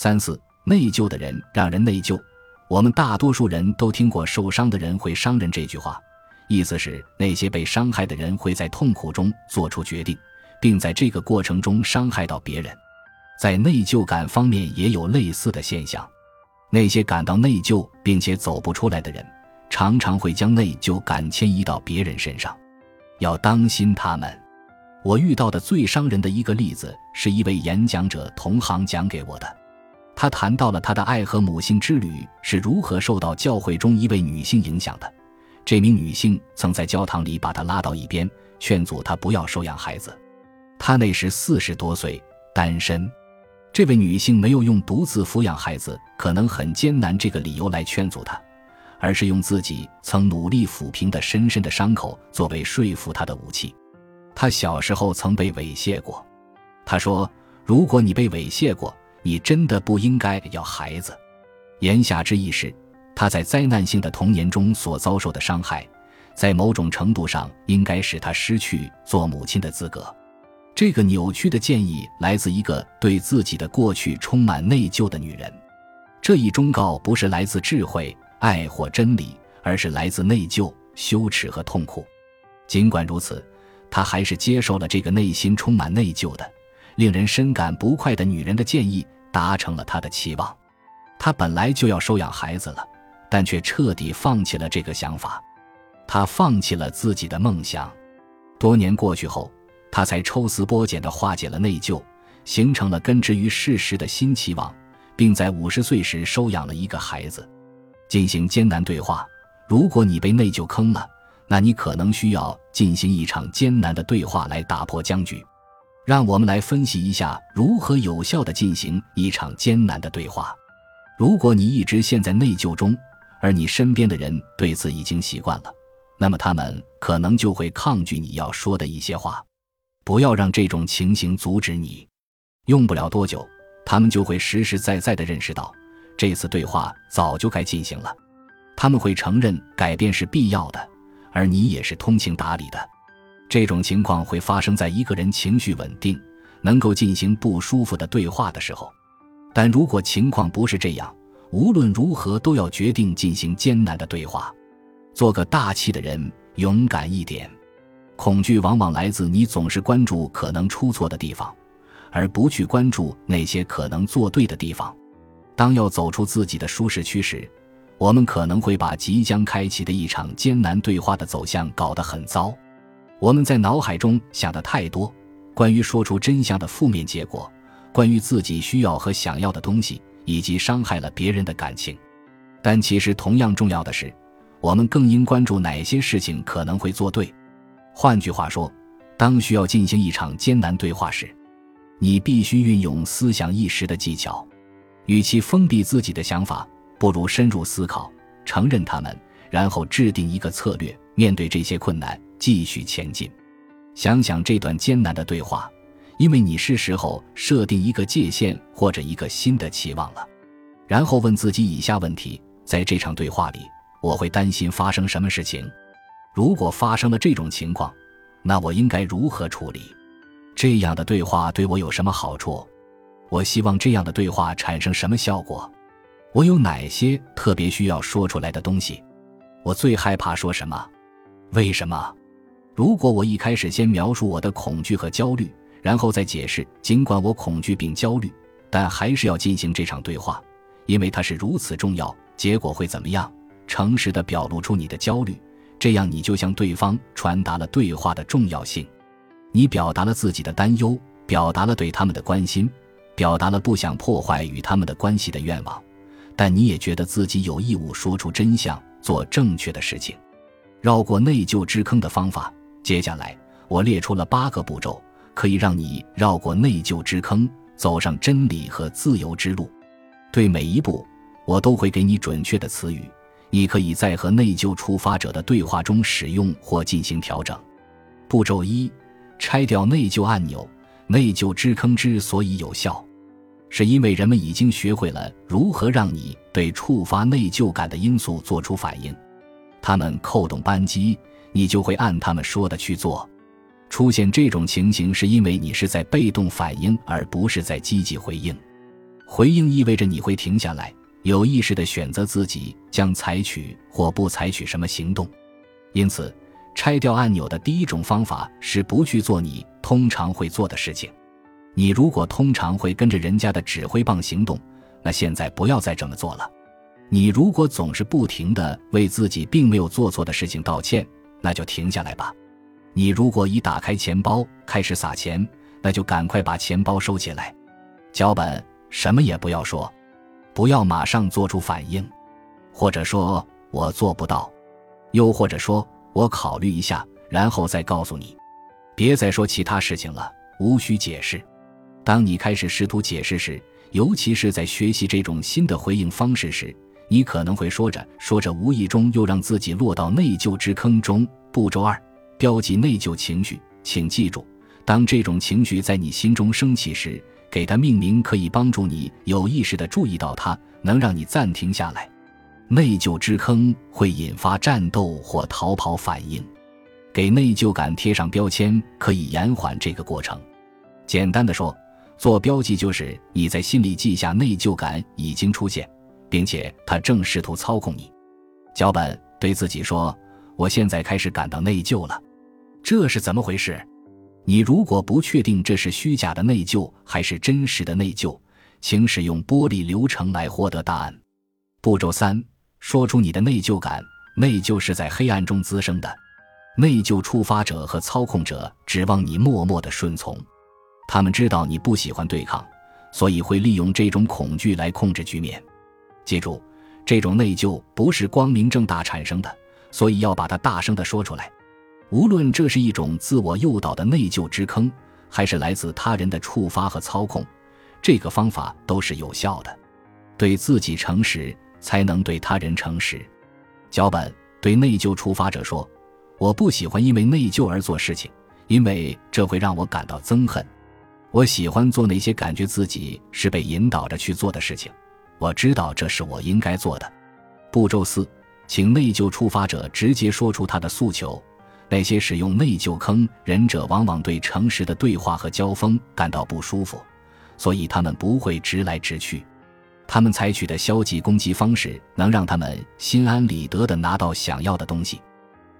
三四，内疚的人让人内疚。我们大多数人都听过“受伤的人会伤人”这句话，意思是那些被伤害的人会在痛苦中做出决定，并在这个过程中伤害到别人。在内疚感方面也有类似的现象。那些感到内疚并且走不出来的人，常常会将内疚感迁移到别人身上，要当心他们。我遇到的最伤人的一个例子，是一位演讲者同行讲给我的。他谈到了他的爱和母性之旅是如何受到教会中一位女性影响的。这名女性曾在教堂里把他拉到一边，劝阻他不要收养孩子。他那时四十多岁，单身。这位女性没有用独自抚养孩子可能很艰难这个理由来劝阻他，而是用自己曾努力抚平的深深的伤口作为说服他的武器。她小时候曾被猥亵过，她说：“如果你被猥亵过。”你真的不应该要孩子。言下之意是，他在灾难性的童年中所遭受的伤害，在某种程度上应该使他失去做母亲的资格。这个扭曲的建议来自一个对自己的过去充满内疚的女人。这一忠告不是来自智慧、爱或真理，而是来自内疚、羞耻和痛苦。尽管如此，他还是接受了这个内心充满内疚的。令人深感不快的女人的建议达成了他的期望，他本来就要收养孩子了，但却彻底放弃了这个想法。他放弃了自己的梦想。多年过去后，他才抽丝剥茧地化解了内疚，形成了根植于事实的新期望，并在五十岁时收养了一个孩子。进行艰难对话。如果你被内疚坑了，那你可能需要进行一场艰难的对话来打破僵局。让我们来分析一下如何有效地进行一场艰难的对话。如果你一直陷在内疚中，而你身边的人对此已经习惯了，那么他们可能就会抗拒你要说的一些话。不要让这种情形阻止你。用不了多久，他们就会实实在在地认识到，这次对话早就该进行了。他们会承认改变是必要的，而你也是通情达理的。这种情况会发生在一个人情绪稳定、能够进行不舒服的对话的时候，但如果情况不是这样，无论如何都要决定进行艰难的对话。做个大气的人，勇敢一点。恐惧往往来自你总是关注可能出错的地方，而不去关注那些可能做对的地方。当要走出自己的舒适区时，我们可能会把即将开启的一场艰难对话的走向搞得很糟。我们在脑海中想的太多，关于说出真相的负面结果，关于自己需要和想要的东西，以及伤害了别人的感情。但其实同样重要的是，我们更应关注哪些事情可能会做对。换句话说，当需要进行一场艰难对话时，你必须运用思想意识的技巧。与其封闭自己的想法，不如深入思考，承认他们，然后制定一个策略，面对这些困难。继续前进，想想这段艰难的对话，因为你是时候设定一个界限或者一个新的期望了。然后问自己以下问题：在这场对话里，我会担心发生什么事情？如果发生了这种情况，那我应该如何处理？这样的对话对我有什么好处？我希望这样的对话产生什么效果？我有哪些特别需要说出来的东西？我最害怕说什么？为什么？如果我一开始先描述我的恐惧和焦虑，然后再解释，尽管我恐惧并焦虑，但还是要进行这场对话，因为它是如此重要，结果会怎么样？诚实的表露出你的焦虑，这样你就向对方传达了对话的重要性。你表达了自己的担忧，表达了对他们的关心，表达了不想破坏与他们的关系的愿望，但你也觉得自己有义务说出真相，做正确的事情，绕过内疚之坑的方法。接下来，我列出了八个步骤，可以让你绕过内疚之坑，走上真理和自由之路。对每一步，我都会给你准确的词语，你可以在和内疚触发者的对话中使用或进行调整。步骤一：拆掉内疚按钮。内疚之坑之所以有效，是因为人们已经学会了如何让你对触发内疚感的因素做出反应。他们扣动扳机。你就会按他们说的去做。出现这种情形，是因为你是在被动反应，而不是在积极回应。回应意味着你会停下来，有意识地选择自己将采取或不采取什么行动。因此，拆掉按钮的第一种方法是不去做你通常会做的事情。你如果通常会跟着人家的指挥棒行动，那现在不要再这么做了。你如果总是不停地为自己并没有做错的事情道歉，那就停下来吧。你如果一打开钱包开始撒钱，那就赶快把钱包收起来。脚本什么也不要说，不要马上做出反应，或者说我做不到，又或者说我考虑一下，然后再告诉你。别再说其他事情了，无需解释。当你开始试图解释时，尤其是在学习这种新的回应方式时。你可能会说着说着，无意中又让自己落到内疚之坑中。步骤二：标记内疚情绪。请记住，当这种情绪在你心中升起时，给它命名可以帮助你有意识地注意到它，能让你暂停下来。内疚之坑会引发战斗或逃跑反应，给内疚感贴上标签可以延缓这个过程。简单的说，做标记就是你在心里记下内疚感已经出现。并且他正试图操控你。脚本对自己说：“我现在开始感到内疚了，这是怎么回事？”你如果不确定这是虚假的内疚还是真实的内疚，请使用玻璃流程来获得答案。步骤三：说出你的内疚感。内疚是在黑暗中滋生的，内疚触发者和操控者指望你默默的顺从。他们知道你不喜欢对抗，所以会利用这种恐惧来控制局面。记住，这种内疚不是光明正大产生的，所以要把它大声的说出来。无论这是一种自我诱导的内疚之坑，还是来自他人的触发和操控，这个方法都是有效的。对自己诚实，才能对他人诚实。脚本对内疚触发者说：“我不喜欢因为内疚而做事情，因为这会让我感到憎恨。我喜欢做那些感觉自己是被引导着去做的事情。”我知道这是我应该做的。步骤四，请内疚触发者直接说出他的诉求。那些使用内疚坑忍者往往对诚实的对话和交锋感到不舒服，所以他们不会直来直去。他们采取的消极攻击方式能让他们心安理得地拿到想要的东西。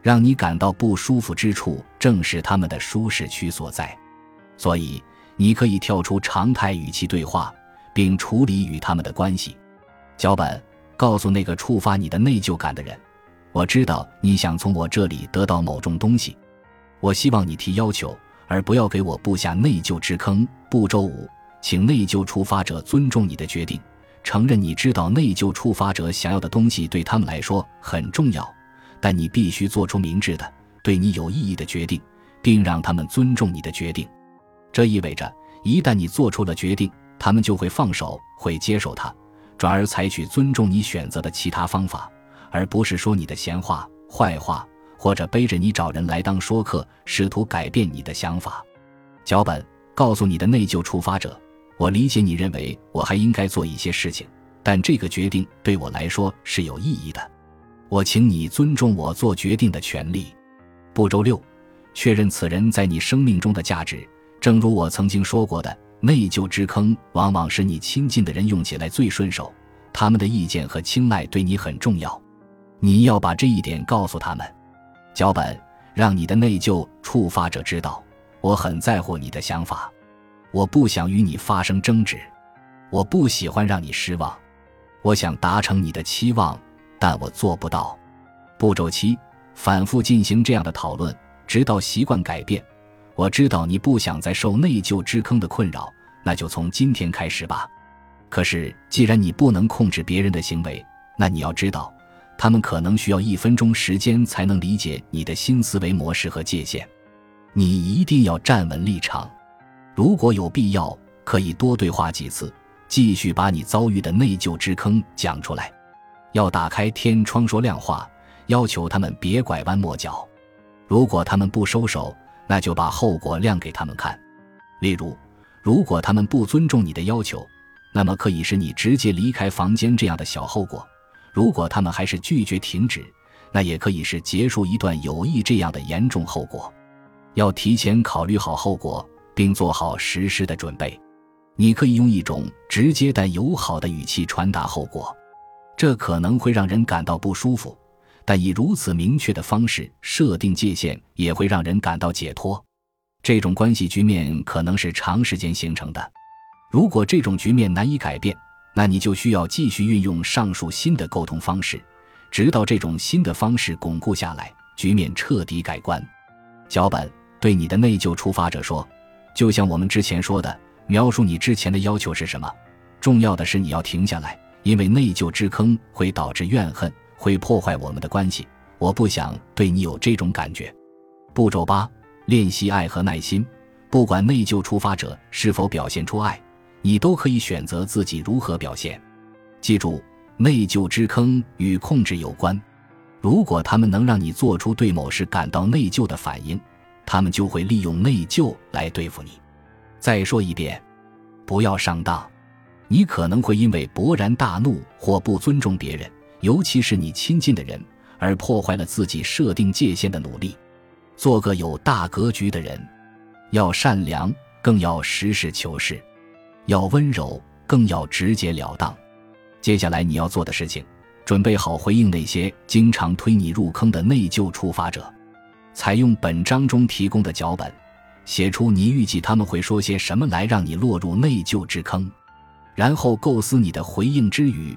让你感到不舒服之处，正是他们的舒适区所在。所以，你可以跳出常态语气对话。并处理与他们的关系。脚本告诉那个触发你的内疚感的人：“我知道你想从我这里得到某种东西，我希望你提要求，而不要给我布下内疚之坑。”步骤五，请内疚触发者尊重你的决定，承认你知道内疚触发者想要的东西对他们来说很重要，但你必须做出明智的、对你有意义的决定，并让他们尊重你的决定。这意味着，一旦你做出了决定，他们就会放手，会接受它，转而采取尊重你选择的其他方法，而不是说你的闲话、坏话，或者背着你找人来当说客，试图改变你的想法。脚本告诉你的内疚触发者：我理解你认为我还应该做一些事情，但这个决定对我来说是有意义的。我请你尊重我做决定的权利。步骤六：确认此人在你生命中的价值。正如我曾经说过的。内疚之坑往往是你亲近的人用起来最顺手，他们的意见和青睐对你很重要，你要把这一点告诉他们。脚本让你的内疚触发者知道，我很在乎你的想法，我不想与你发生争执，我不喜欢让你失望，我想达成你的期望，但我做不到。步骤七，反复进行这样的讨论，直到习惯改变。我知道你不想再受内疚之坑的困扰，那就从今天开始吧。可是，既然你不能控制别人的行为，那你要知道，他们可能需要一分钟时间才能理解你的新思维模式和界限。你一定要站稳立场。如果有必要，可以多对话几次，继续把你遭遇的内疚之坑讲出来。要打开天窗说亮话，要求他们别拐弯抹角。如果他们不收手，那就把后果亮给他们看，例如，如果他们不尊重你的要求，那么可以是你直接离开房间这样的小后果；如果他们还是拒绝停止，那也可以是结束一段友谊这样的严重后果。要提前考虑好后果，并做好实施的准备。你可以用一种直接但友好的语气传达后果，这可能会让人感到不舒服，但以如此明确的方式设定界限，也会让人感到解脱。这种关系局面可能是长时间形成的。如果这种局面难以改变，那你就需要继续运用上述新的沟通方式，直到这种新的方式巩固下来，局面彻底改观。脚本对你的内疚出发者说：“就像我们之前说的。”描述你之前的要求是什么？重要的是你要停下来，因为内疚之坑会导致怨恨，会破坏我们的关系。我不想对你有这种感觉。步骤八：练习爱和耐心。不管内疚触发者是否表现出爱，你都可以选择自己如何表现。记住，内疚之坑与控制有关。如果他们能让你做出对某事感到内疚的反应，他们就会利用内疚来对付你。再说一遍，不要上当。你可能会因为勃然大怒或不尊重别人，尤其是你亲近的人，而破坏了自己设定界限的努力。做个有大格局的人，要善良，更要实事求是；要温柔，更要直截了当。接下来你要做的事情，准备好回应那些经常推你入坑的内疚触发者。采用本章中提供的脚本。写出你预计他们会说些什么来让你落入内疚之坑，然后构思你的回应之语，